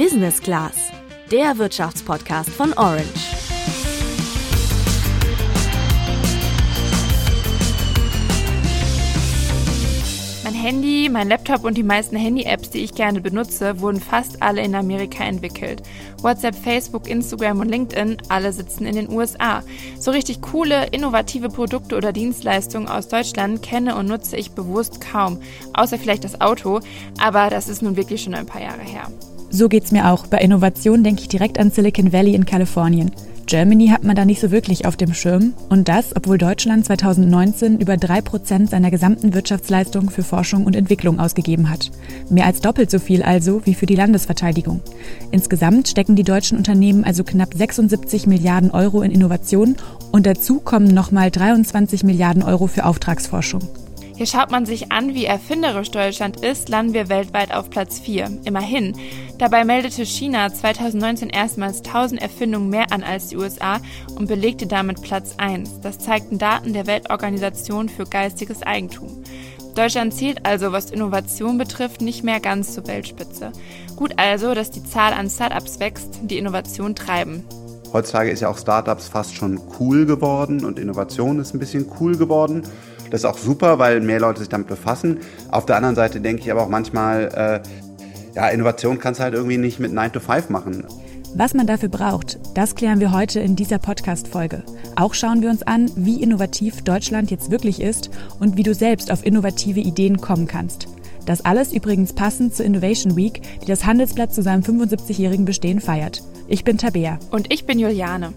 Business Class, der Wirtschaftspodcast von Orange. Handy, mein Laptop und die meisten Handy-Apps, die ich gerne benutze, wurden fast alle in Amerika entwickelt. WhatsApp, Facebook, Instagram und LinkedIn, alle sitzen in den USA. So richtig coole, innovative Produkte oder Dienstleistungen aus Deutschland kenne und nutze ich bewusst kaum, außer vielleicht das Auto, aber das ist nun wirklich schon ein paar Jahre her. So geht's mir auch. Bei Innovation denke ich direkt an Silicon Valley in Kalifornien. Germany hat man da nicht so wirklich auf dem Schirm. Und das, obwohl Deutschland 2019 über drei Prozent seiner gesamten Wirtschaftsleistung für Forschung und Entwicklung ausgegeben hat. Mehr als doppelt so viel also wie für die Landesverteidigung. Insgesamt stecken die deutschen Unternehmen also knapp 76 Milliarden Euro in Innovation und dazu kommen nochmal 23 Milliarden Euro für Auftragsforschung. Hier schaut man sich an, wie erfinderisch Deutschland ist, landen wir weltweit auf Platz 4. Immerhin. Dabei meldete China 2019 erstmals 1000 Erfindungen mehr an als die USA und belegte damit Platz 1. Das zeigten Daten der Weltorganisation für geistiges Eigentum. Deutschland zählt also, was Innovation betrifft, nicht mehr ganz zur Weltspitze. Gut also, dass die Zahl an Startups wächst, die Innovation treiben. Heutzutage ist ja auch Startups fast schon cool geworden und Innovation ist ein bisschen cool geworden. Das ist auch super, weil mehr Leute sich damit befassen. Auf der anderen Seite denke ich aber auch manchmal, äh, ja, Innovation kannst du halt irgendwie nicht mit 9 to 5 machen. Was man dafür braucht, das klären wir heute in dieser Podcast-Folge. Auch schauen wir uns an, wie innovativ Deutschland jetzt wirklich ist und wie du selbst auf innovative Ideen kommen kannst. Das alles übrigens passend zur Innovation Week, die das Handelsblatt zu seinem 75-jährigen Bestehen feiert. Ich bin Tabea. Und ich bin Juliane.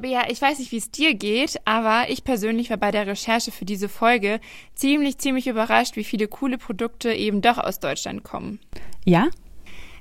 Tabea, ich weiß nicht, wie es dir geht, aber ich persönlich war bei der Recherche für diese Folge ziemlich, ziemlich überrascht, wie viele coole Produkte eben doch aus Deutschland kommen. Ja?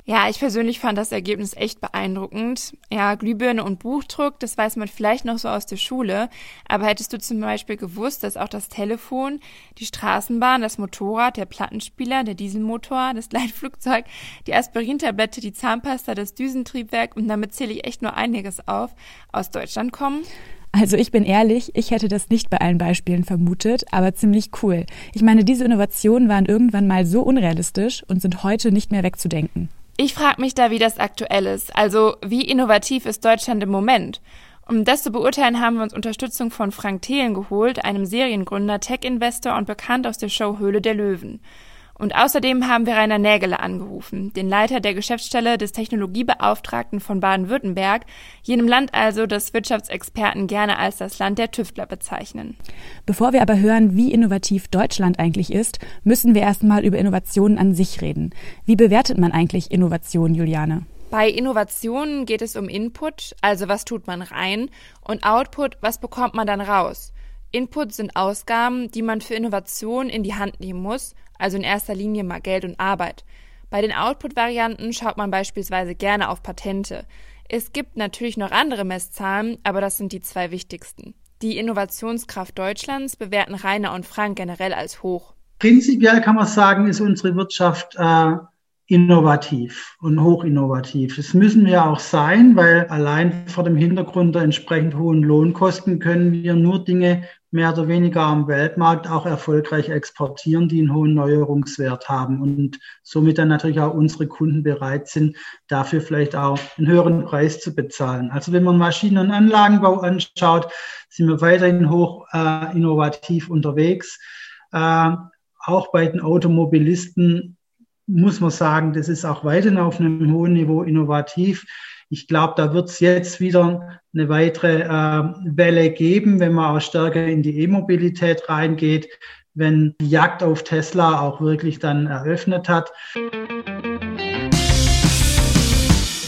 Ja, ich persönlich fand das Ergebnis echt beeindruckend. Ja, Glühbirne und Buchdruck, das weiß man vielleicht noch so aus der Schule. Aber hättest du zum Beispiel gewusst, dass auch das Telefon, die Straßenbahn, das Motorrad, der Plattenspieler, der Dieselmotor, das Leitflugzeug, die Aspirintablette, die Zahnpasta, das Düsentriebwerk und damit zähle ich echt nur einiges auf, aus Deutschland kommen? Also ich bin ehrlich, ich hätte das nicht bei allen Beispielen vermutet, aber ziemlich cool. Ich meine, diese Innovationen waren irgendwann mal so unrealistisch und sind heute nicht mehr wegzudenken. Ich frage mich da, wie das aktuell ist. Also, wie innovativ ist Deutschland im Moment? Um das zu beurteilen, haben wir uns Unterstützung von Frank Thelen geholt, einem Seriengründer, Tech-Investor und bekannt aus der Show Höhle der Löwen. Und außerdem haben wir Rainer Nägele angerufen, den Leiter der Geschäftsstelle des Technologiebeauftragten von Baden-Württemberg, jenem Land also, das Wirtschaftsexperten gerne als das Land der Tüftler bezeichnen. Bevor wir aber hören, wie innovativ Deutschland eigentlich ist, müssen wir erstmal über Innovationen an sich reden. Wie bewertet man eigentlich Innovation, Juliane? Bei Innovationen geht es um Input, also was tut man rein, und Output, was bekommt man dann raus. Input sind Ausgaben, die man für Innovation in die Hand nehmen muss, also in erster Linie mal Geld und Arbeit. Bei den Output-Varianten schaut man beispielsweise gerne auf Patente. Es gibt natürlich noch andere Messzahlen, aber das sind die zwei wichtigsten. Die Innovationskraft Deutschlands bewerten Rainer und Frank generell als hoch. Prinzipiell kann man sagen, ist unsere Wirtschaft äh, innovativ und hochinnovativ. Das müssen wir auch sein, weil allein vor dem Hintergrund der entsprechend hohen Lohnkosten können wir nur Dinge mehr oder weniger am Weltmarkt auch erfolgreich exportieren, die einen hohen Neuerungswert haben und somit dann natürlich auch unsere Kunden bereit sind, dafür vielleicht auch einen höheren Preis zu bezahlen. Also wenn man Maschinen- und Anlagenbau anschaut, sind wir weiterhin hoch äh, innovativ unterwegs. Äh, auch bei den Automobilisten muss man sagen, das ist auch weiterhin auf einem hohen Niveau innovativ. Ich glaube, da wird es jetzt wieder eine weitere äh, Welle geben, wenn man auch stärker in die E-Mobilität reingeht, wenn die Jagd auf Tesla auch wirklich dann eröffnet hat.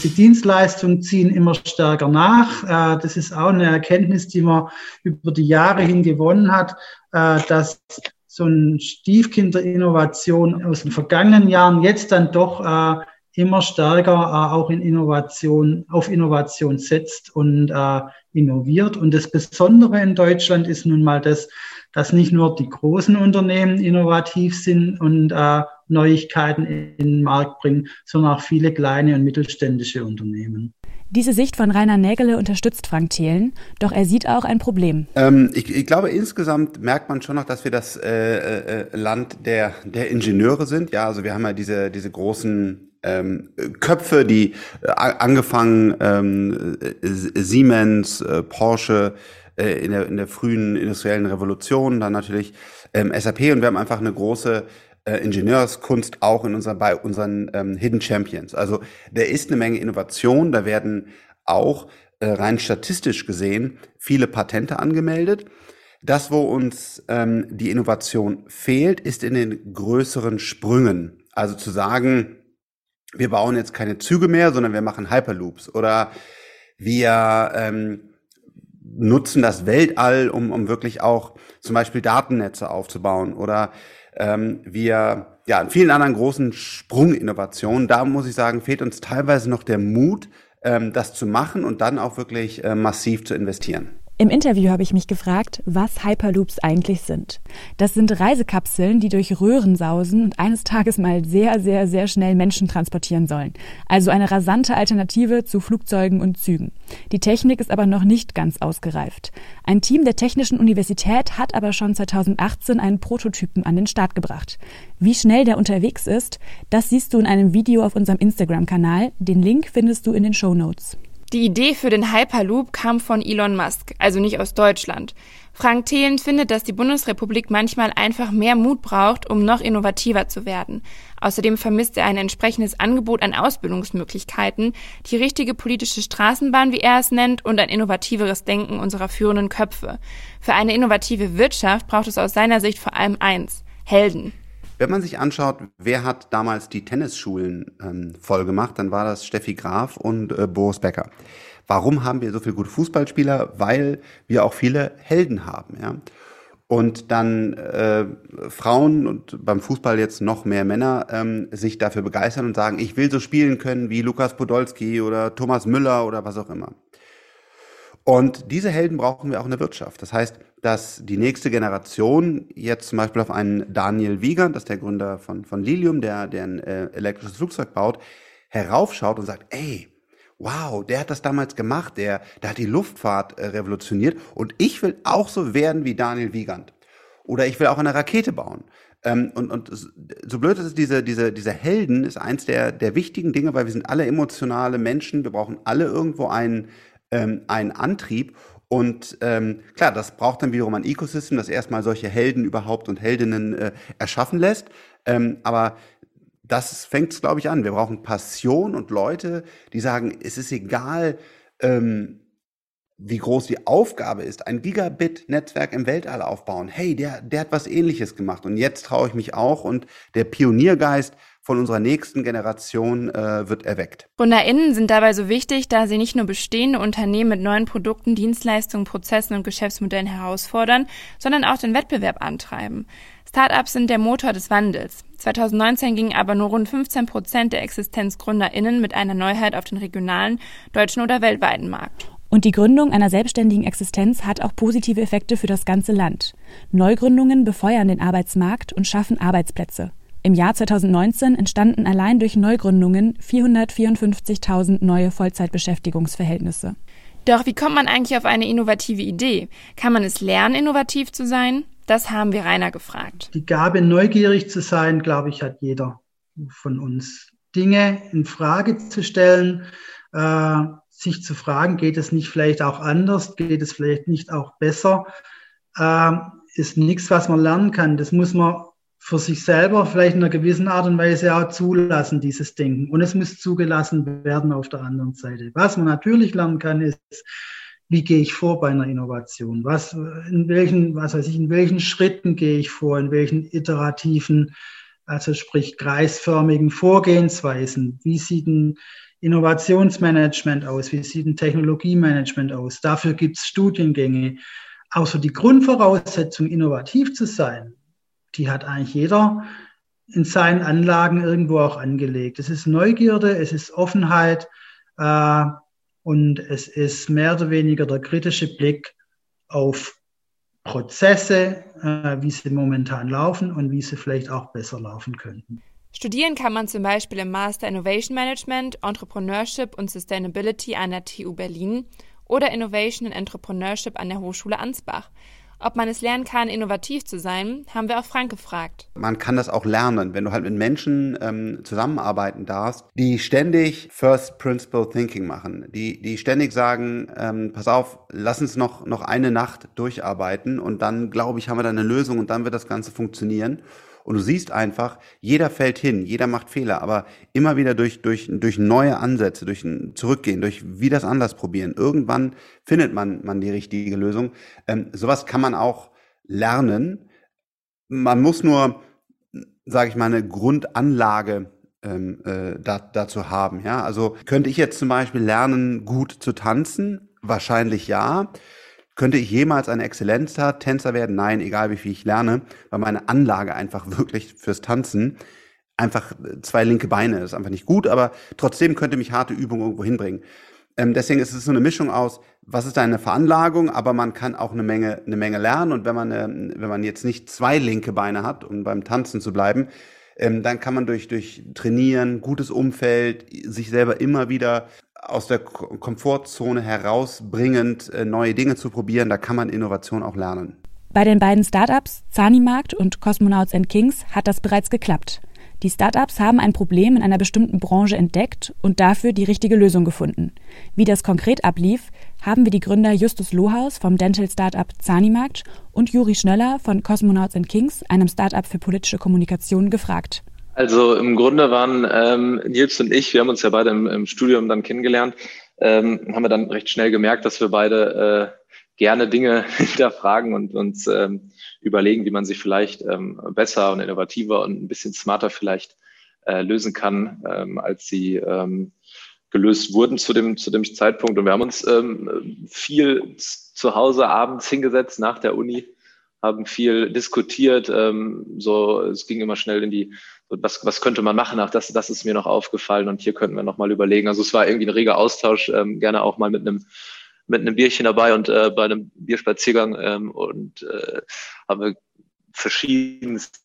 Die Dienstleistungen ziehen immer stärker nach. Äh, das ist auch eine Erkenntnis, die man über die Jahre hin gewonnen hat, äh, dass so ein Stiefkind der Innovation aus den vergangenen Jahren jetzt dann doch äh, immer stärker äh, auch in Innovation, auf Innovation setzt und äh, innoviert. Und das Besondere in Deutschland ist nun mal das, dass nicht nur die großen Unternehmen innovativ sind und äh, Neuigkeiten in den Markt bringen, sondern auch viele kleine und mittelständische Unternehmen. Diese Sicht von Rainer Nägele unterstützt Frank Thelen, doch er sieht auch ein Problem. Ähm, ich, ich, glaube, insgesamt merkt man schon noch, dass wir das äh, äh, Land der, der Ingenieure sind. Ja, also wir haben ja diese, diese großen ähm, Köpfe, die äh, angefangen ähm, äh, Siemens, äh, Porsche äh, in, der, in der frühen industriellen Revolution, dann natürlich ähm, SAP und wir haben einfach eine große äh, Ingenieurskunst auch in unserer, bei unseren ähm, Hidden Champions. Also da ist eine Menge Innovation, da werden auch äh, rein statistisch gesehen viele Patente angemeldet. Das, wo uns ähm, die Innovation fehlt, ist in den größeren Sprüngen. Also zu sagen, wir bauen jetzt keine Züge mehr, sondern wir machen Hyperloops oder wir ähm, nutzen das Weltall, um, um wirklich auch zum Beispiel Datennetze aufzubauen oder ähm, wir ja in vielen anderen großen Sprunginnovationen, da muss ich sagen, fehlt uns teilweise noch der Mut, ähm, das zu machen und dann auch wirklich äh, massiv zu investieren. Im Interview habe ich mich gefragt, was Hyperloops eigentlich sind. Das sind Reisekapseln, die durch Röhren sausen und eines Tages mal sehr, sehr, sehr schnell Menschen transportieren sollen. Also eine rasante Alternative zu Flugzeugen und Zügen. Die Technik ist aber noch nicht ganz ausgereift. Ein Team der Technischen Universität hat aber schon 2018 einen Prototypen an den Start gebracht. Wie schnell der unterwegs ist, das siehst du in einem Video auf unserem Instagram-Kanal. Den Link findest du in den Show Notes. Die Idee für den Hyperloop kam von Elon Musk, also nicht aus Deutschland. Frank Thelen findet, dass die Bundesrepublik manchmal einfach mehr Mut braucht, um noch innovativer zu werden. Außerdem vermisst er ein entsprechendes Angebot an Ausbildungsmöglichkeiten, die richtige politische Straßenbahn, wie er es nennt, und ein innovativeres Denken unserer führenden Köpfe. Für eine innovative Wirtschaft braucht es aus seiner Sicht vor allem eins, Helden. Wenn man sich anschaut, wer hat damals die Tennisschulen ähm, voll gemacht, dann war das Steffi Graf und äh, Boris Becker. Warum haben wir so viele gute Fußballspieler? Weil wir auch viele Helden haben, ja. Und dann äh, Frauen und beim Fußball jetzt noch mehr Männer ähm, sich dafür begeistern und sagen, ich will so spielen können wie Lukas Podolski oder Thomas Müller oder was auch immer. Und diese Helden brauchen wir auch in der Wirtschaft. Das heißt, dass die nächste Generation jetzt zum Beispiel auf einen Daniel Wiegand, das ist der Gründer von, von Lilium, der, der ein äh, elektrisches Flugzeug baut, heraufschaut und sagt, ey, wow, der hat das damals gemacht, der, der hat die Luftfahrt äh, revolutioniert und ich will auch so werden wie Daniel Wiegand. Oder ich will auch eine Rakete bauen. Ähm, und, und so blöd ist es, diese, diese, diese Helden ist eins der, der wichtigen Dinge, weil wir sind alle emotionale Menschen, wir brauchen alle irgendwo einen, ähm, einen Antrieb. Und ähm, klar, das braucht dann wiederum ein Ecosystem, das erstmal solche Helden überhaupt und Heldinnen äh, erschaffen lässt. Ähm, aber das fängt es, glaube ich, an. Wir brauchen Passion und Leute, die sagen, es ist egal, ähm, wie groß die Aufgabe ist, ein Gigabit-Netzwerk im Weltall aufbauen. Hey, der, der hat was ähnliches gemacht und jetzt traue ich mich auch und der Pioniergeist von unserer nächsten Generation äh, wird erweckt. GründerInnen sind dabei so wichtig, da sie nicht nur bestehende Unternehmen mit neuen Produkten, Dienstleistungen, Prozessen und Geschäftsmodellen herausfordern, sondern auch den Wettbewerb antreiben. Startups sind der Motor des Wandels. 2019 gingen aber nur rund 15 Prozent der ExistenzgründerInnen mit einer Neuheit auf den regionalen, deutschen oder weltweiten Markt. Und die Gründung einer selbstständigen Existenz hat auch positive Effekte für das ganze Land. Neugründungen befeuern den Arbeitsmarkt und schaffen Arbeitsplätze. Im Jahr 2019 entstanden allein durch Neugründungen 454.000 neue Vollzeitbeschäftigungsverhältnisse. Doch wie kommt man eigentlich auf eine innovative Idee? Kann man es lernen, innovativ zu sein? Das haben wir Rainer gefragt. Die Gabe, neugierig zu sein, glaube ich, hat jeder von uns. Dinge in Frage zu stellen, äh, sich zu fragen, geht es nicht vielleicht auch anders, geht es vielleicht nicht auch besser, äh, ist nichts, was man lernen kann. Das muss man für sich selber vielleicht in einer gewissen Art und Weise auch zulassen, dieses Denken. Und es muss zugelassen werden auf der anderen Seite. Was man natürlich lernen kann, ist, wie gehe ich vor bei einer Innovation? Was, in welchen, was weiß ich, in welchen Schritten gehe ich vor? In welchen iterativen, also sprich kreisförmigen Vorgehensweisen? Wie sieht ein Innovationsmanagement aus? Wie sieht ein Technologiemanagement aus? Dafür gibt es Studiengänge. Außer die Grundvoraussetzung, innovativ zu sein, die hat eigentlich jeder in seinen Anlagen irgendwo auch angelegt. Es ist Neugierde, es ist Offenheit äh, und es ist mehr oder weniger der kritische Blick auf Prozesse, äh, wie sie momentan laufen und wie sie vielleicht auch besser laufen könnten. Studieren kann man zum Beispiel im Master Innovation Management, Entrepreneurship und Sustainability an der TU Berlin oder Innovation and Entrepreneurship an der Hochschule Ansbach. Ob man es lernen kann, innovativ zu sein, haben wir auch Frank gefragt. Man kann das auch lernen, wenn du halt mit Menschen ähm, zusammenarbeiten darfst, die ständig First Principle Thinking machen, die, die ständig sagen, ähm, pass auf, lass uns noch, noch eine Nacht durcharbeiten und dann, glaube ich, haben wir da eine Lösung und dann wird das Ganze funktionieren. Und du siehst einfach, jeder fällt hin, jeder macht Fehler, aber immer wieder durch, durch, durch neue Ansätze, durch ein Zurückgehen, durch wie das anders probieren. Irgendwann findet man, man die richtige Lösung. Ähm, sowas kann man auch lernen. Man muss nur, sage ich mal, eine Grundanlage ähm, äh, da, dazu haben. Ja, also könnte ich jetzt zum Beispiel lernen, gut zu tanzen? Wahrscheinlich ja. Könnte ich jemals ein Exzellenztänzer werden? Nein, egal wie viel ich lerne, weil meine Anlage einfach wirklich fürs Tanzen einfach zwei linke Beine ist einfach nicht gut, aber trotzdem könnte mich harte Übung irgendwo hinbringen. Ähm, deswegen ist es so eine Mischung aus, was ist deine Veranlagung, aber man kann auch eine Menge, eine Menge lernen und wenn man, äh, wenn man jetzt nicht zwei linke Beine hat, um beim Tanzen zu bleiben, ähm, dann kann man durch, durch Trainieren, gutes Umfeld, sich selber immer wieder aus der Komfortzone herausbringend äh, neue Dinge zu probieren. Da kann man Innovation auch lernen. Bei den beiden Startups Zanimarkt und Cosmonauts Kings hat das bereits geklappt. Die Startups haben ein Problem in einer bestimmten Branche entdeckt und dafür die richtige Lösung gefunden. Wie das konkret ablief, haben wir die Gründer Justus Lohaus vom Dental Startup Zanimarkt und Juri Schneller von Cosmonauts and Kings, einem Startup für politische Kommunikation, gefragt. Also im Grunde waren ähm, Nils und ich, wir haben uns ja beide im, im Studium dann kennengelernt, ähm, haben wir dann recht schnell gemerkt, dass wir beide äh, gerne Dinge hinterfragen und uns ähm, überlegen, wie man sich vielleicht ähm, besser und innovativer und ein bisschen smarter vielleicht äh, lösen kann, ähm, als sie ähm, gelöst wurden zu dem, zu dem Zeitpunkt. Und wir haben uns ähm, viel zu Hause abends hingesetzt nach der Uni, haben viel diskutiert. Ähm, so, es ging immer schnell in die was, was könnte man machen? Ach, das, das ist mir noch aufgefallen und hier könnten wir noch mal überlegen. Also es war irgendwie ein reger Austausch, ähm, gerne auch mal mit einem mit einem Bierchen dabei und äh, bei einem Bierspaziergang ähm, und äh, haben wir verschiedenste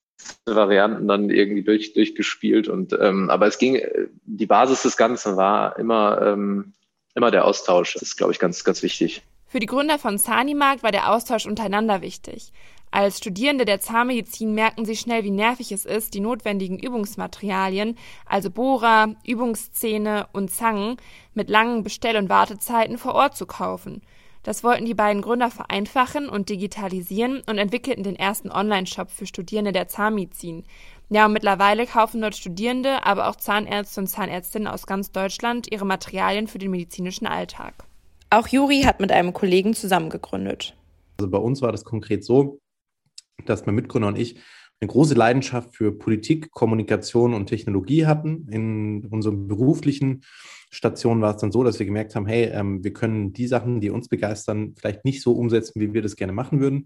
Varianten dann irgendwie durch, durchgespielt und ähm, aber es ging, die Basis des Ganzen war immer, ähm, immer der Austausch. Das ist, glaube ich, ganz, ganz wichtig. Für die Gründer von Sanimarkt war der Austausch untereinander wichtig. Als Studierende der Zahnmedizin merken sie schnell, wie nervig es ist, die notwendigen Übungsmaterialien, also Bohrer, Übungszähne und Zangen, mit langen Bestell- und Wartezeiten vor Ort zu kaufen. Das wollten die beiden Gründer vereinfachen und digitalisieren und entwickelten den ersten Online-Shop für Studierende der Zahnmedizin. Ja, und mittlerweile kaufen dort Studierende, aber auch Zahnärzte und Zahnärztinnen aus ganz Deutschland ihre Materialien für den medizinischen Alltag. Auch Juri hat mit einem Kollegen zusammen gegründet. Also bei uns war das konkret so, dass mein Mitgründer und ich eine große Leidenschaft für Politik, Kommunikation und Technologie hatten. In unseren beruflichen Stationen war es dann so, dass wir gemerkt haben, hey, ähm, wir können die Sachen, die uns begeistern, vielleicht nicht so umsetzen, wie wir das gerne machen würden.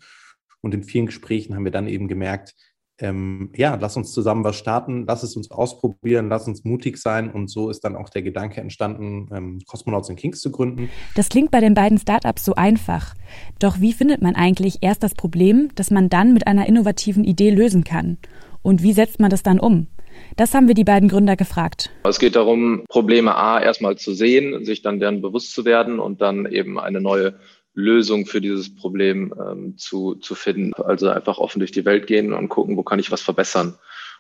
Und in vielen Gesprächen haben wir dann eben gemerkt, ähm, ja, lass uns zusammen was starten, lass es uns ausprobieren, lass uns mutig sein. Und so ist dann auch der Gedanke entstanden, ähm, Cosmonauts in Kings zu gründen. Das klingt bei den beiden Startups so einfach. Doch wie findet man eigentlich erst das Problem, das man dann mit einer innovativen Idee lösen kann? Und wie setzt man das dann um? Das haben wir die beiden Gründer gefragt. Es geht darum, Probleme A erstmal zu sehen, sich dann deren bewusst zu werden und dann eben eine neue Lösung für dieses Problem ähm, zu, zu finden. Also einfach offen durch die Welt gehen und gucken, wo kann ich was verbessern.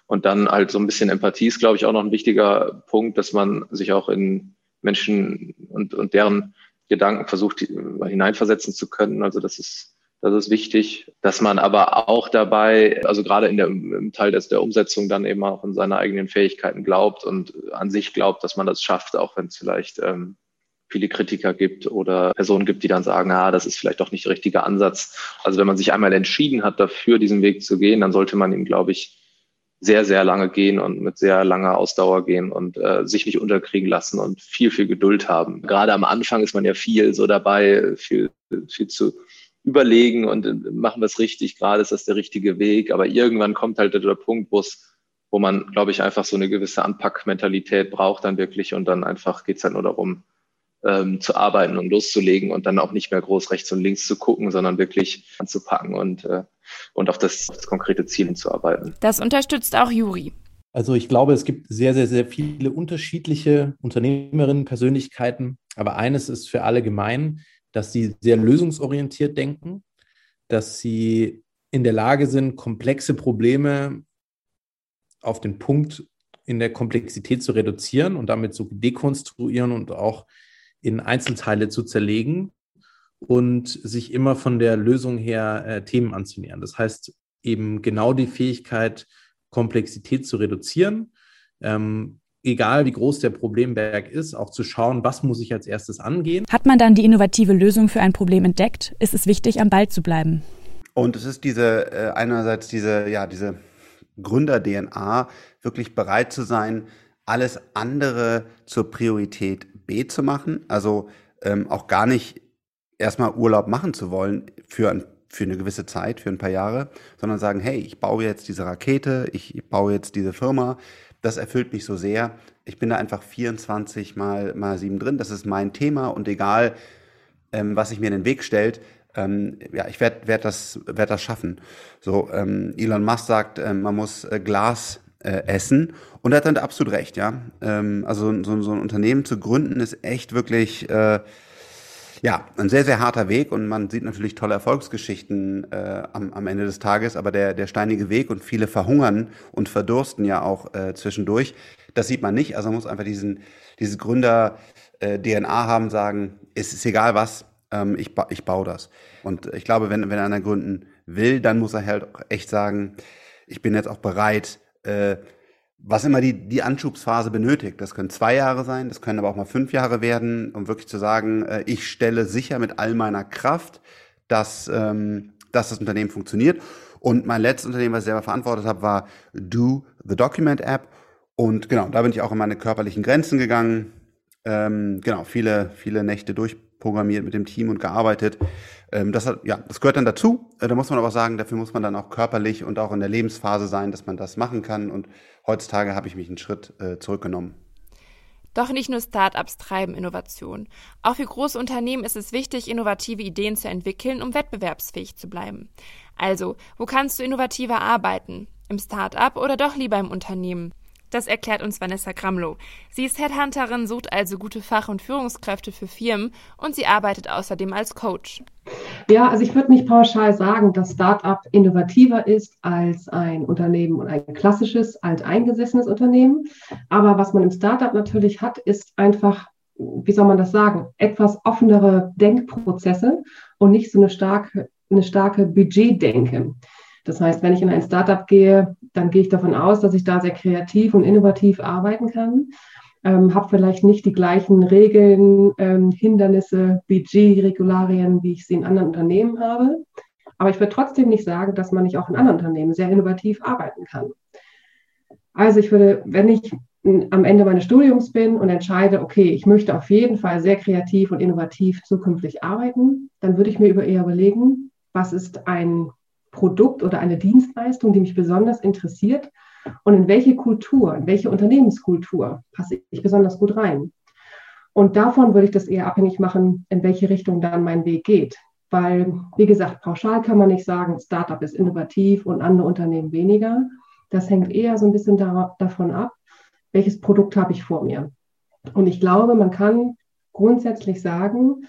Und dann halt so ein bisschen Empathie ist, glaube ich, auch noch ein wichtiger Punkt, dass man sich auch in Menschen und, und deren Gedanken versucht, hineinversetzen zu können. Also das ist, das ist wichtig, dass man aber auch dabei, also gerade in der, im Teil des, der Umsetzung dann eben auch in seine eigenen Fähigkeiten glaubt und an sich glaubt, dass man das schafft, auch wenn es vielleicht ähm, viele Kritiker gibt oder Personen gibt, die dann sagen, ah, das ist vielleicht doch nicht der richtige Ansatz. Also wenn man sich einmal entschieden hat, dafür diesen Weg zu gehen, dann sollte man ihn, glaube ich, sehr, sehr lange gehen und mit sehr langer Ausdauer gehen und äh, sich nicht unterkriegen lassen und viel, viel Geduld haben. Gerade am Anfang ist man ja viel so dabei, viel, viel zu überlegen und äh, machen wir es richtig, gerade ist das der richtige Weg. Aber irgendwann kommt halt der Punkt, wo es wo man, glaube ich, einfach so eine gewisse Anpackmentalität braucht dann wirklich und dann einfach geht es halt nur darum, ähm, zu arbeiten und loszulegen und dann auch nicht mehr groß rechts und links zu gucken, sondern wirklich anzupacken und, äh, und auf das, das konkrete Ziel hinzuarbeiten. Das unterstützt auch Juri. Also ich glaube, es gibt sehr, sehr, sehr viele unterschiedliche Unternehmerinnen, Persönlichkeiten. Aber eines ist für alle gemein, dass sie sehr lösungsorientiert denken, dass sie in der Lage sind, komplexe Probleme auf den Punkt in der Komplexität zu reduzieren und damit zu dekonstruieren und auch in Einzelteile zu zerlegen und sich immer von der Lösung her äh, Themen anzunähern. Das heißt eben genau die Fähigkeit, Komplexität zu reduzieren, ähm, egal wie groß der Problemberg ist, auch zu schauen, was muss ich als erstes angehen. Hat man dann die innovative Lösung für ein Problem entdeckt, ist es wichtig, am Ball zu bleiben. Und es ist diese, äh, einerseits diese, ja, diese Gründer-DNA, wirklich bereit zu sein, alles andere zur Priorität Zu machen. Also ähm, auch gar nicht erstmal Urlaub machen zu wollen für, ein, für eine gewisse Zeit, für ein paar Jahre, sondern sagen, hey, ich baue jetzt diese Rakete, ich baue jetzt diese Firma, das erfüllt mich so sehr. Ich bin da einfach 24 mal, mal 7 drin, das ist mein Thema und egal, ähm, was sich mir in den Weg stellt, ähm, ja, ich werde werd das, werd das schaffen. So, ähm, Elon Musk sagt, äh, man muss äh, Glas äh, essen und er hat dann absolut recht, ja. Ähm, also so, so ein Unternehmen zu gründen ist echt wirklich äh, ja, ein sehr, sehr harter Weg und man sieht natürlich tolle Erfolgsgeschichten äh, am, am Ende des Tages, aber der, der steinige Weg und viele verhungern und verdursten ja auch äh, zwischendurch. Das sieht man nicht. Also man muss einfach diesen, dieses Gründer-DNA äh, haben, sagen, es ist egal was, ähm, ich, ba ich baue das. Und ich glaube, wenn, wenn einer gründen will, dann muss er halt auch echt sagen, ich bin jetzt auch bereit, äh, was immer die, die Anschubsphase benötigt. Das können zwei Jahre sein, das können aber auch mal fünf Jahre werden, um wirklich zu sagen, äh, ich stelle sicher mit all meiner Kraft, dass, ähm, dass das Unternehmen funktioniert. Und mein letztes Unternehmen, was ich selber verantwortet habe, war Do the Document App. Und genau, da bin ich auch in meine körperlichen Grenzen gegangen. Ähm, genau, viele, viele Nächte durchprogrammiert mit dem Team und gearbeitet. Ähm, das, ja, das gehört dann dazu. Äh, da muss man aber sagen, dafür muss man dann auch körperlich und auch in der Lebensphase sein, dass man das machen kann. Und heutzutage habe ich mich einen Schritt äh, zurückgenommen. Doch nicht nur Startups treiben Innovation. Auch für große Unternehmen ist es wichtig, innovative Ideen zu entwickeln, um wettbewerbsfähig zu bleiben. Also, wo kannst du innovativer arbeiten? Im Startup oder doch lieber im Unternehmen? Das erklärt uns Vanessa Gramlow. Sie ist Headhunterin, sucht also gute Fach- und Führungskräfte für Firmen und sie arbeitet außerdem als Coach. Ja, also ich würde nicht pauschal sagen, dass Startup innovativer ist als ein Unternehmen und ein klassisches, alteingesessenes Unternehmen. Aber was man im Startup natürlich hat, ist einfach, wie soll man das sagen, etwas offenere Denkprozesse und nicht so eine starke, eine starke Budgetdenke. Das heißt, wenn ich in ein Startup gehe, dann gehe ich davon aus, dass ich da sehr kreativ und innovativ arbeiten kann. Ähm, habe vielleicht nicht die gleichen Regeln, ähm, Hindernisse, Budgetregularien, wie ich sie in anderen Unternehmen habe. Aber ich würde trotzdem nicht sagen, dass man nicht auch in anderen Unternehmen sehr innovativ arbeiten kann. Also ich würde, wenn ich am Ende meines Studiums bin und entscheide, okay, ich möchte auf jeden Fall sehr kreativ und innovativ zukünftig arbeiten, dann würde ich mir über eher überlegen, was ist ein Produkt oder eine Dienstleistung, die mich besonders interessiert und in welche Kultur, in welche Unternehmenskultur passe ich besonders gut rein. Und davon würde ich das eher abhängig machen, in welche Richtung dann mein Weg geht. Weil, wie gesagt, pauschal kann man nicht sagen, Startup ist innovativ und andere Unternehmen weniger. Das hängt eher so ein bisschen da, davon ab, welches Produkt habe ich vor mir. Und ich glaube, man kann grundsätzlich sagen,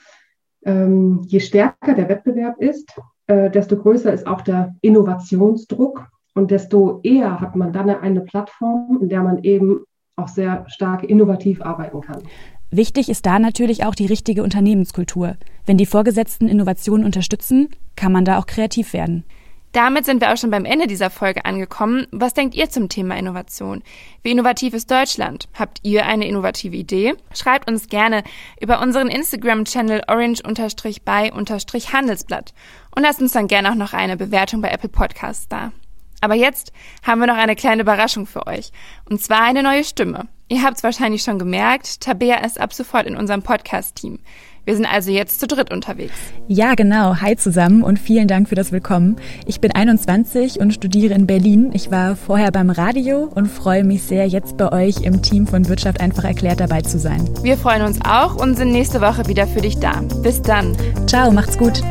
ähm, je stärker der Wettbewerb ist, äh, desto größer ist auch der Innovationsdruck und desto eher hat man dann eine Plattform, in der man eben auch sehr stark innovativ arbeiten kann. Wichtig ist da natürlich auch die richtige Unternehmenskultur. Wenn die Vorgesetzten Innovationen unterstützen, kann man da auch kreativ werden. Damit sind wir auch schon beim Ende dieser Folge angekommen. Was denkt ihr zum Thema Innovation? Wie innovativ ist Deutschland? Habt ihr eine innovative Idee? Schreibt uns gerne über unseren Instagram-Channel orange-by-handelsblatt und lasst uns dann gerne auch noch eine Bewertung bei Apple Podcasts da. Aber jetzt haben wir noch eine kleine Überraschung für euch. Und zwar eine neue Stimme. Ihr habt es wahrscheinlich schon gemerkt, Tabea ist ab sofort in unserem Podcast-Team. Wir sind also jetzt zu dritt unterwegs. Ja, genau. Hi zusammen und vielen Dank für das Willkommen. Ich bin 21 und studiere in Berlin. Ich war vorher beim Radio und freue mich sehr, jetzt bei euch im Team von Wirtschaft einfach erklärt dabei zu sein. Wir freuen uns auch und sind nächste Woche wieder für dich da. Bis dann. Ciao, macht's gut.